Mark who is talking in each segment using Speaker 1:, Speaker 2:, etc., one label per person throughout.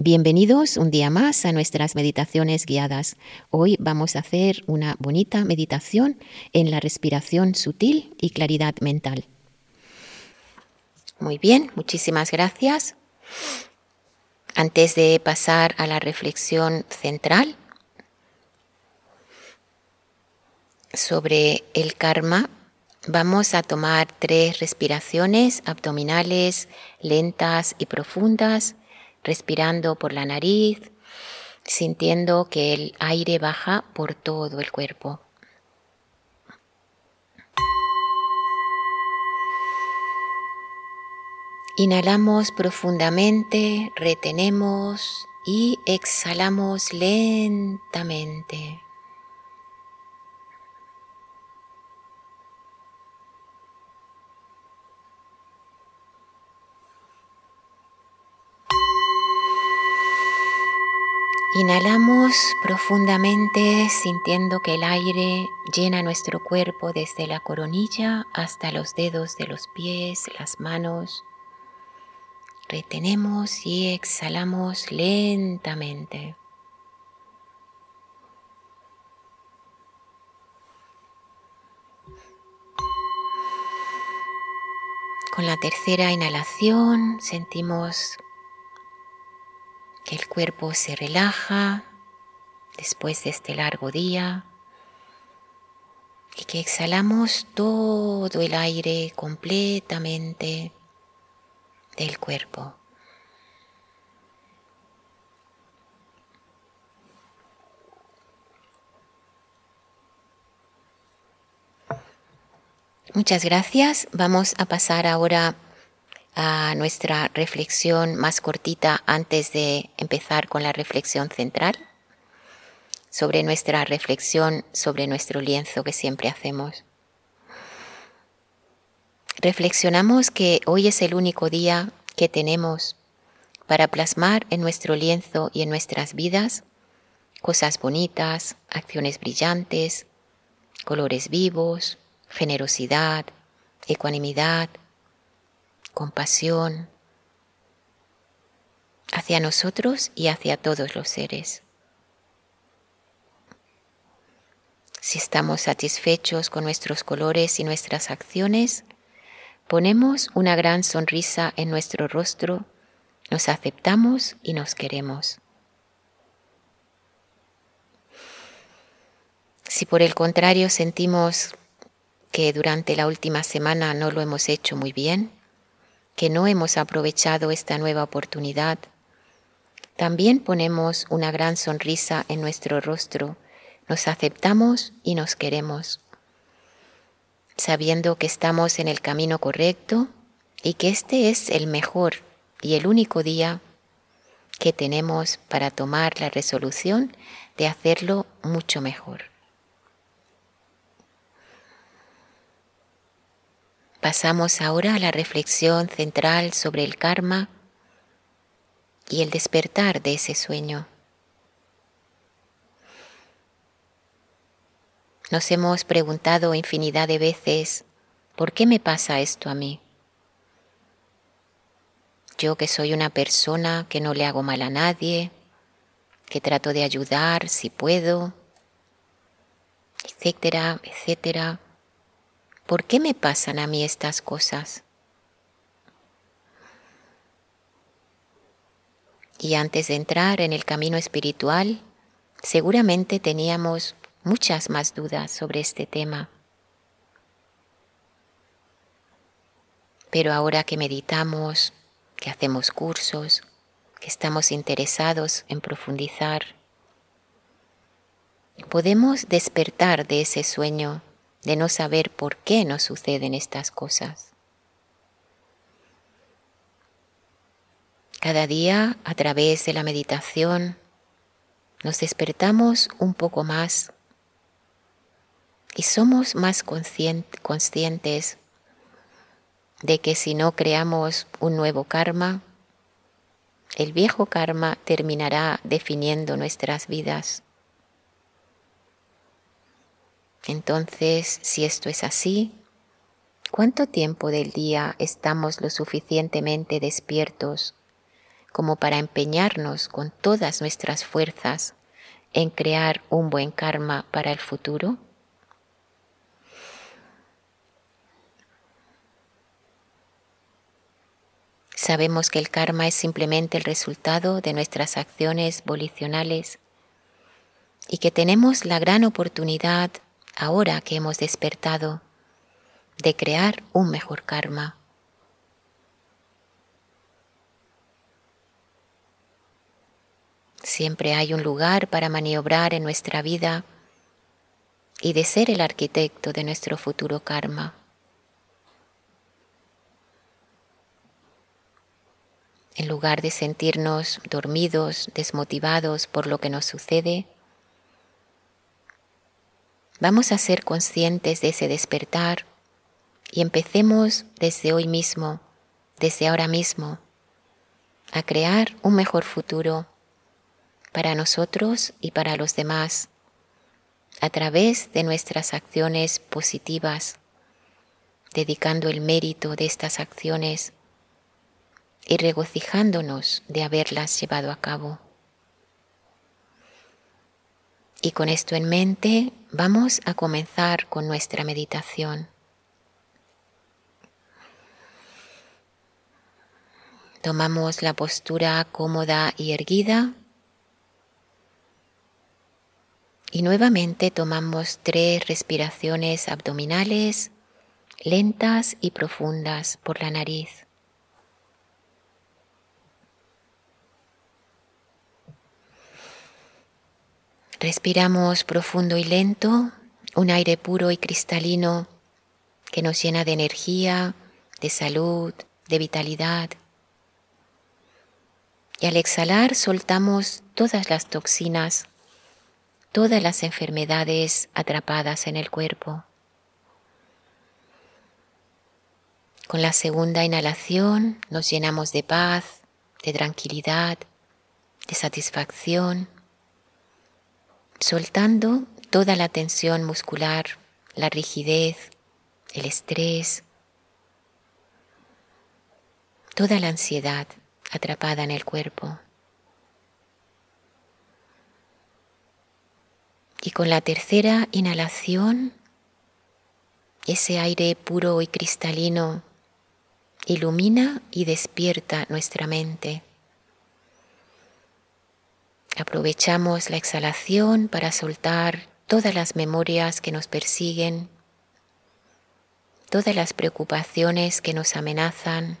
Speaker 1: Bienvenidos un día más a nuestras meditaciones guiadas. Hoy vamos a hacer una bonita meditación en la respiración sutil y claridad mental. Muy bien, muchísimas gracias. Antes de pasar a la reflexión central sobre el karma, vamos a tomar tres respiraciones abdominales lentas y profundas respirando por la nariz, sintiendo que el aire baja por todo el cuerpo. Inhalamos profundamente, retenemos y exhalamos lentamente. Inhalamos profundamente sintiendo que el aire llena nuestro cuerpo desde la coronilla hasta los dedos de los pies, las manos. Retenemos y exhalamos lentamente. Con la tercera inhalación sentimos que el cuerpo se relaja después de este largo día y que exhalamos todo el aire completamente del cuerpo. Muchas gracias. Vamos a pasar ahora a nuestra reflexión más cortita antes de empezar con la reflexión central, sobre nuestra reflexión sobre nuestro lienzo que siempre hacemos. Reflexionamos que hoy es el único día que tenemos para plasmar en nuestro lienzo y en nuestras vidas cosas bonitas, acciones brillantes, colores vivos, generosidad, ecuanimidad, compasión hacia nosotros y hacia todos los seres. Si estamos satisfechos con nuestros colores y nuestras acciones, ponemos una gran sonrisa en nuestro rostro, nos aceptamos y nos queremos. Si por el contrario sentimos que durante la última semana no lo hemos hecho muy bien, que no hemos aprovechado esta nueva oportunidad, también ponemos una gran sonrisa en nuestro rostro, nos aceptamos y nos queremos, sabiendo que estamos en el camino correcto y que este es el mejor y el único día que tenemos para tomar la resolución de hacerlo mucho mejor. Pasamos ahora a la reflexión central sobre el karma y el despertar de ese sueño. Nos hemos preguntado infinidad de veces, ¿por qué me pasa esto a mí? Yo que soy una persona que no le hago mal a nadie, que trato de ayudar si puedo, etcétera, etcétera. ¿Por qué me pasan a mí estas cosas? Y antes de entrar en el camino espiritual, seguramente teníamos muchas más dudas sobre este tema. Pero ahora que meditamos, que hacemos cursos, que estamos interesados en profundizar, podemos despertar de ese sueño de no saber por qué nos suceden estas cosas. Cada día, a través de la meditación, nos despertamos un poco más y somos más conscientes de que si no creamos un nuevo karma, el viejo karma terminará definiendo nuestras vidas. Entonces, si esto es así, ¿cuánto tiempo del día estamos lo suficientemente despiertos como para empeñarnos con todas nuestras fuerzas en crear un buen karma para el futuro? Sabemos que el karma es simplemente el resultado de nuestras acciones volicionales y que tenemos la gran oportunidad, ahora que hemos despertado, de crear un mejor karma. Siempre hay un lugar para maniobrar en nuestra vida y de ser el arquitecto de nuestro futuro karma. En lugar de sentirnos dormidos, desmotivados por lo que nos sucede, vamos a ser conscientes de ese despertar y empecemos desde hoy mismo, desde ahora mismo, a crear un mejor futuro para nosotros y para los demás a través de nuestras acciones positivas, dedicando el mérito de estas acciones y regocijándonos de haberlas llevado a cabo. Y con esto en mente vamos a comenzar con nuestra meditación. Tomamos la postura cómoda y erguida y nuevamente tomamos tres respiraciones abdominales lentas y profundas por la nariz. Respiramos profundo y lento, un aire puro y cristalino que nos llena de energía, de salud, de vitalidad. Y al exhalar soltamos todas las toxinas, todas las enfermedades atrapadas en el cuerpo. Con la segunda inhalación nos llenamos de paz, de tranquilidad, de satisfacción soltando toda la tensión muscular, la rigidez, el estrés, toda la ansiedad atrapada en el cuerpo. Y con la tercera inhalación, ese aire puro y cristalino ilumina y despierta nuestra mente. Aprovechamos la exhalación para soltar todas las memorias que nos persiguen, todas las preocupaciones que nos amenazan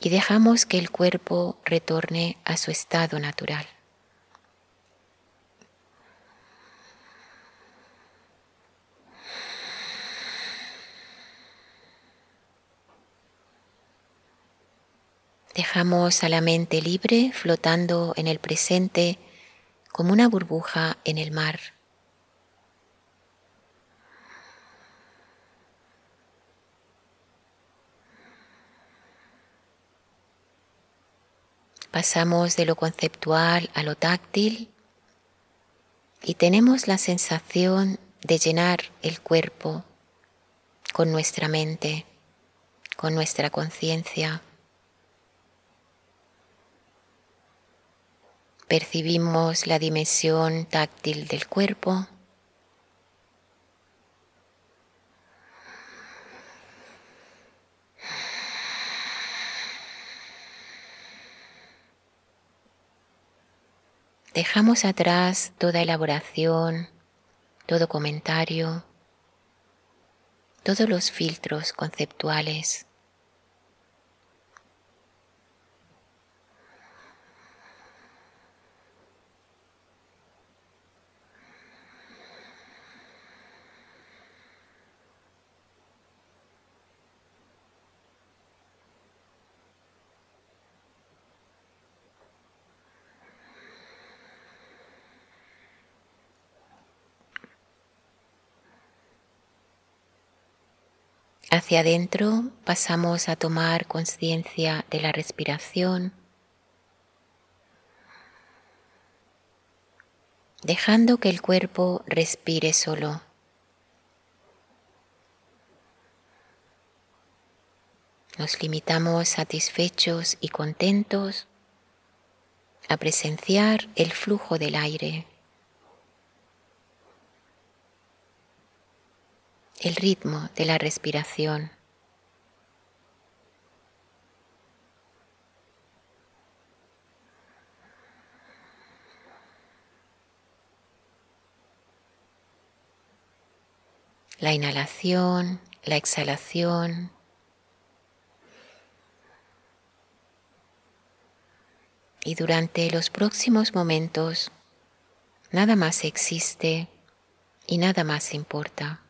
Speaker 1: y dejamos que el cuerpo retorne a su estado natural. Dejamos a la mente libre flotando en el presente como una burbuja en el mar. Pasamos de lo conceptual a lo táctil y tenemos la sensación de llenar el cuerpo con nuestra mente, con nuestra conciencia. Percibimos la dimensión táctil del cuerpo. Dejamos atrás toda elaboración, todo comentario, todos los filtros conceptuales. Hacia adentro pasamos a tomar conciencia de la respiración, dejando que el cuerpo respire solo. Nos limitamos satisfechos y contentos a presenciar el flujo del aire, el ritmo de la respiración. La inhalación, la exhalación. Y durante los próximos momentos, nada más existe y nada más importa.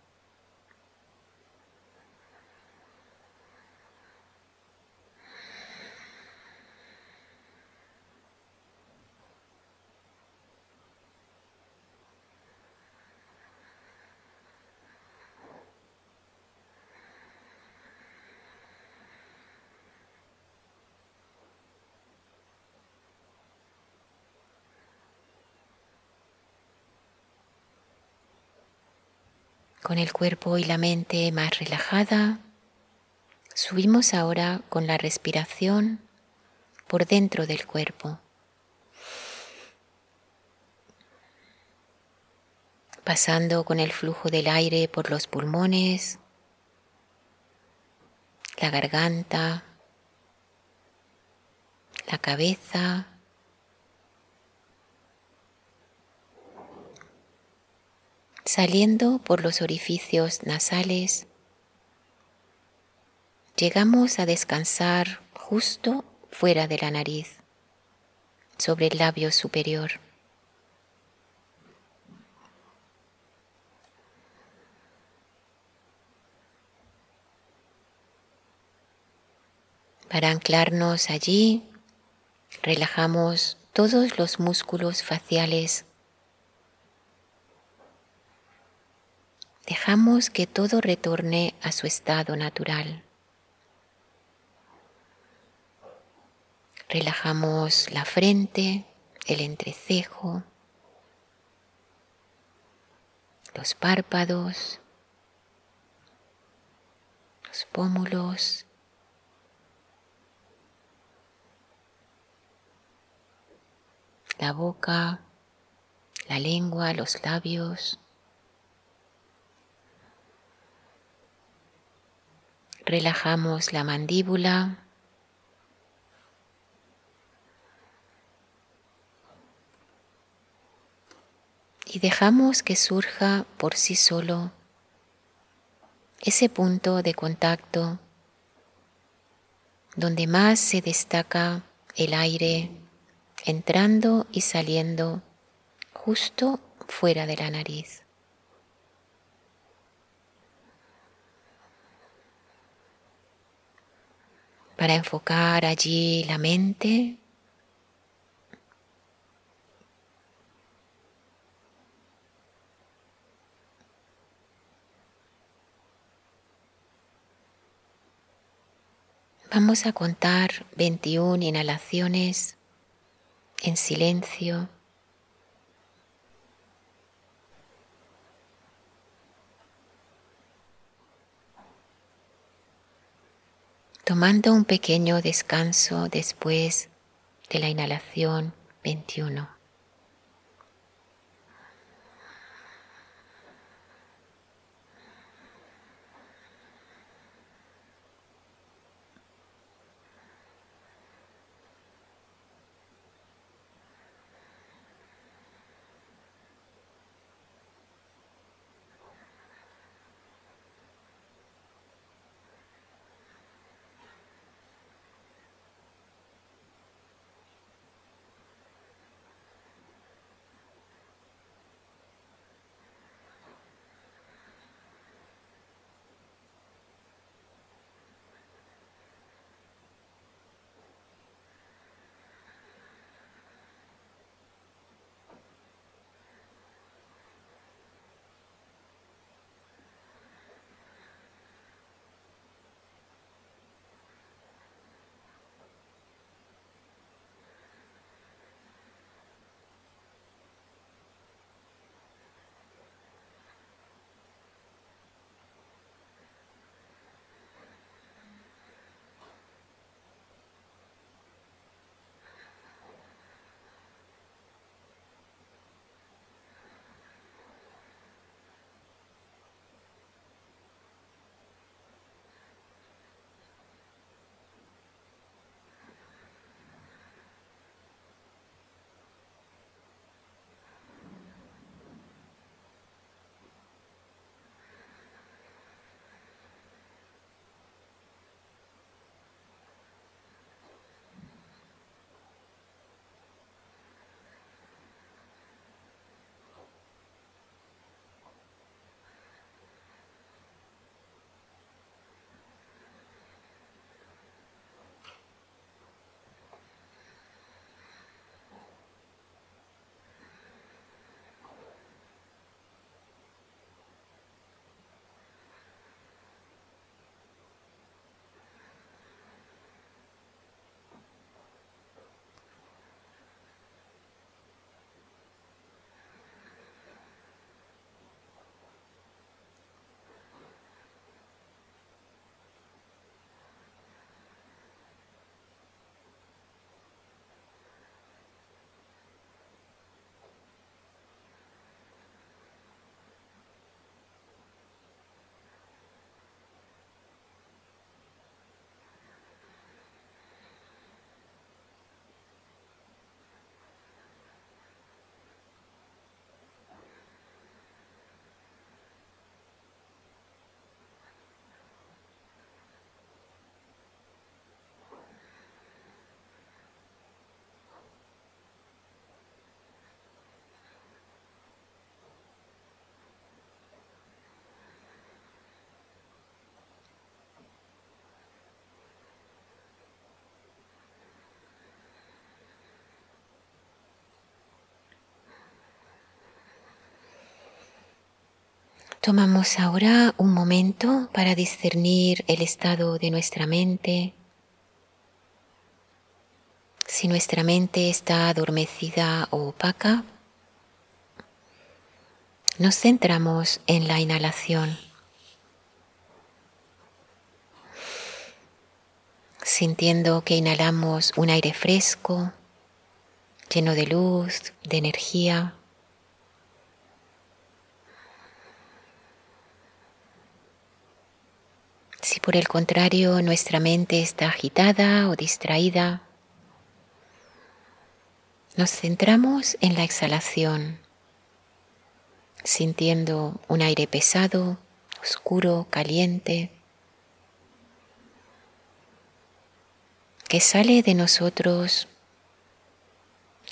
Speaker 1: Con el cuerpo y la mente más relajada, subimos ahora con la respiración por dentro del cuerpo. Pasando con el flujo del aire por los pulmones, la garganta, la cabeza, Saliendo por los orificios nasales, llegamos a descansar justo fuera de la nariz, sobre el labio superior. Para anclarnos allí, relajamos todos los músculos faciales Dejamos que todo retorne a su estado natural. Relajamos la frente, el entrecejo, los párpados, los pómulos, la boca, la lengua, los labios. Relajamos la mandíbula. Y dejamos que surja por sí solo ese punto de contacto donde más se destaca el aire entrando y saliendo justo fuera de la nariz. Para enfocar allí la mente. Vamos a contar 21 inhalaciones en silencio. Tomando un pequeño descanso después de la inhalación 21. Tomamos ahora un momento para discernir el estado de nuestra mente. Si nuestra mente está adormecida o opaca, nos centramos en la inhalación, sintiendo que inhalamos un aire fresco, lleno de luz, de energía. Si por el contrario nuestra mente está agitada o distraída, nos centramos en la exhalación, sintiendo un aire pesado, oscuro, caliente, que sale de nosotros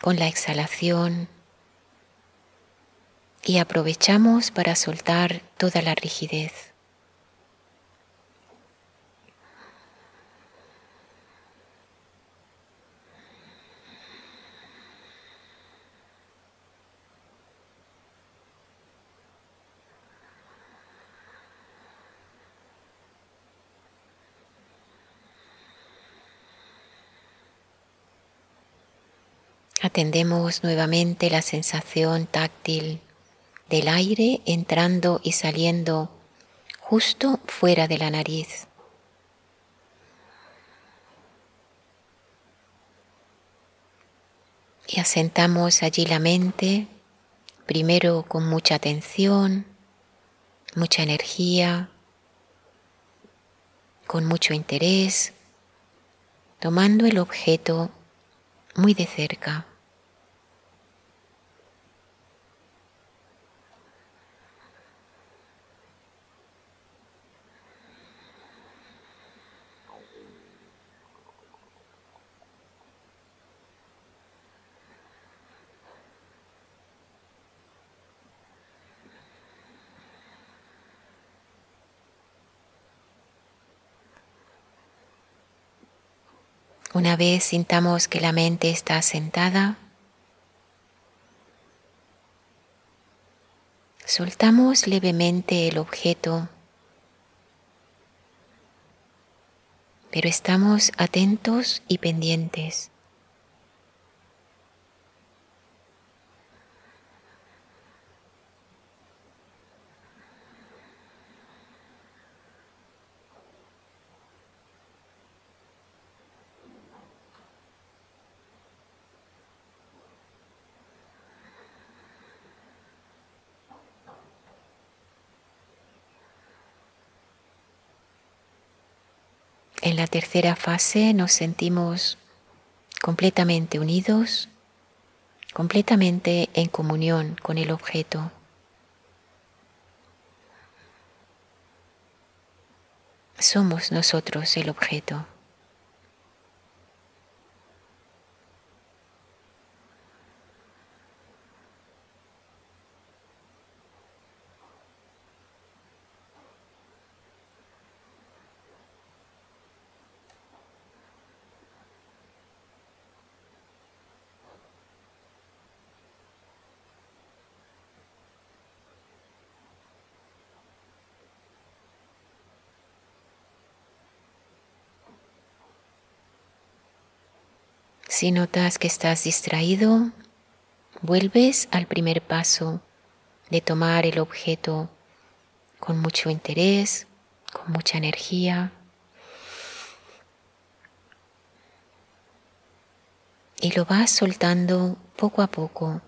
Speaker 1: con la exhalación y aprovechamos para soltar toda la rigidez. Atendemos nuevamente la sensación táctil del aire entrando y saliendo justo fuera de la nariz. Y asentamos allí la mente, primero con mucha atención, mucha energía, con mucho interés, tomando el objeto muy de cerca. Una vez sintamos que la mente está sentada, soltamos levemente el objeto, pero estamos atentos y pendientes. En la tercera fase nos sentimos completamente unidos, completamente en comunión con el objeto. Somos nosotros el objeto. Si notas que estás distraído, vuelves al primer paso de tomar el objeto con mucho interés, con mucha energía. Y lo vas soltando poco a poco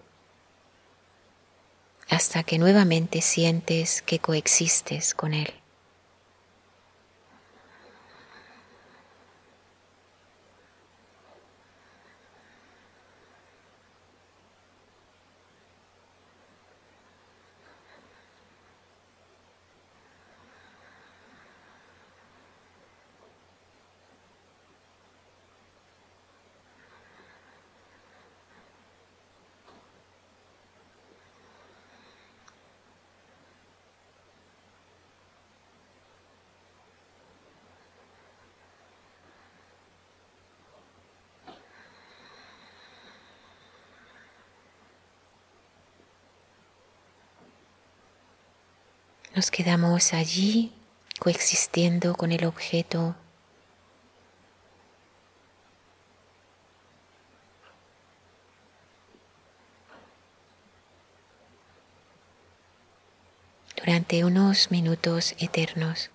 Speaker 1: hasta que nuevamente sientes que coexistes con él. Nos quedamos allí coexistiendo con el objeto. durante unos minutos eternos.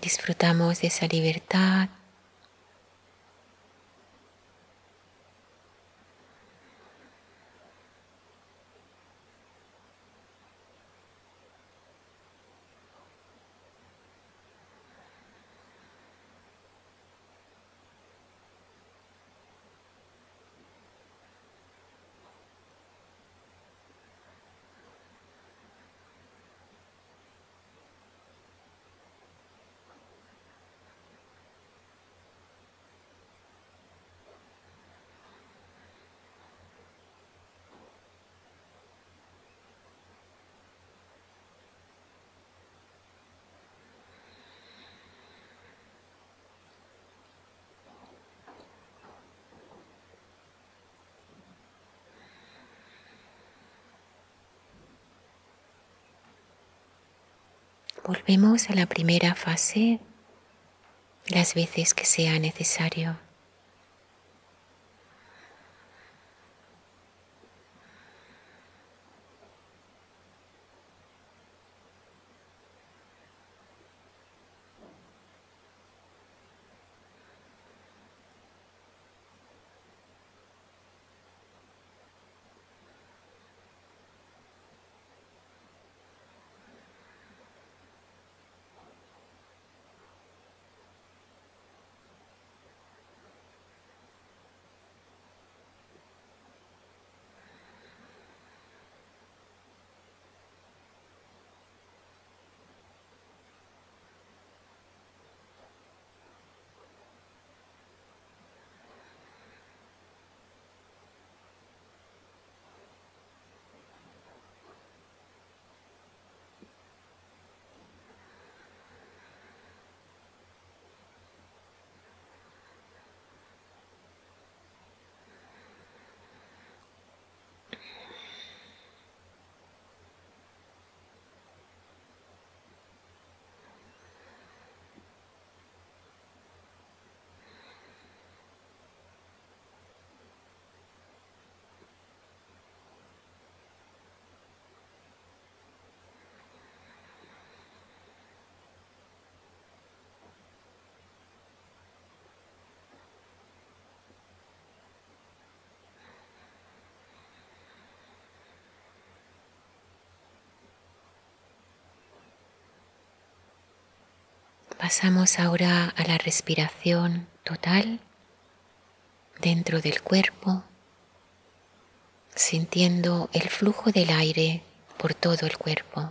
Speaker 1: Disfrutamos de esa libertad. Volvemos a la primera fase las veces que sea necesario. Pasamos ahora a la respiración total dentro del cuerpo, sintiendo el flujo del aire por todo el cuerpo.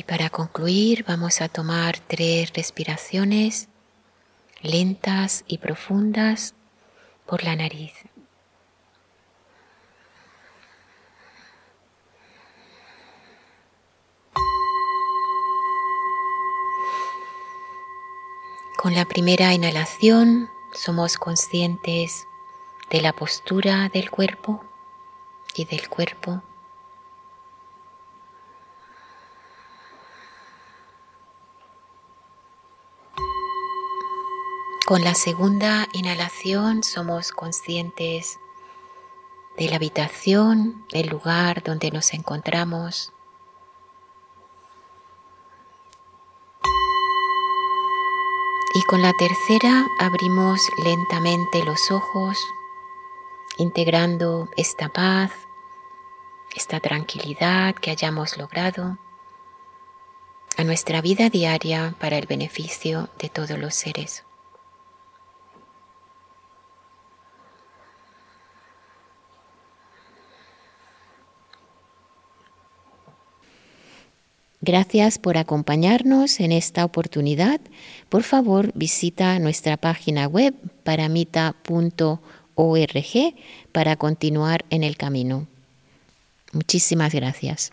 Speaker 1: Y para concluir vamos a tomar tres respiraciones lentas y profundas por la nariz. Con la primera inhalación somos conscientes de la postura del cuerpo y del cuerpo. Con la segunda inhalación somos conscientes de la habitación, del lugar donde nos encontramos. Y con la tercera abrimos lentamente los ojos integrando esta paz, esta tranquilidad que hayamos logrado a nuestra vida diaria para el beneficio de todos los seres. Gracias por acompañarnos en esta oportunidad. Por favor, visita nuestra página web paramita.org para continuar en el camino. Muchísimas gracias.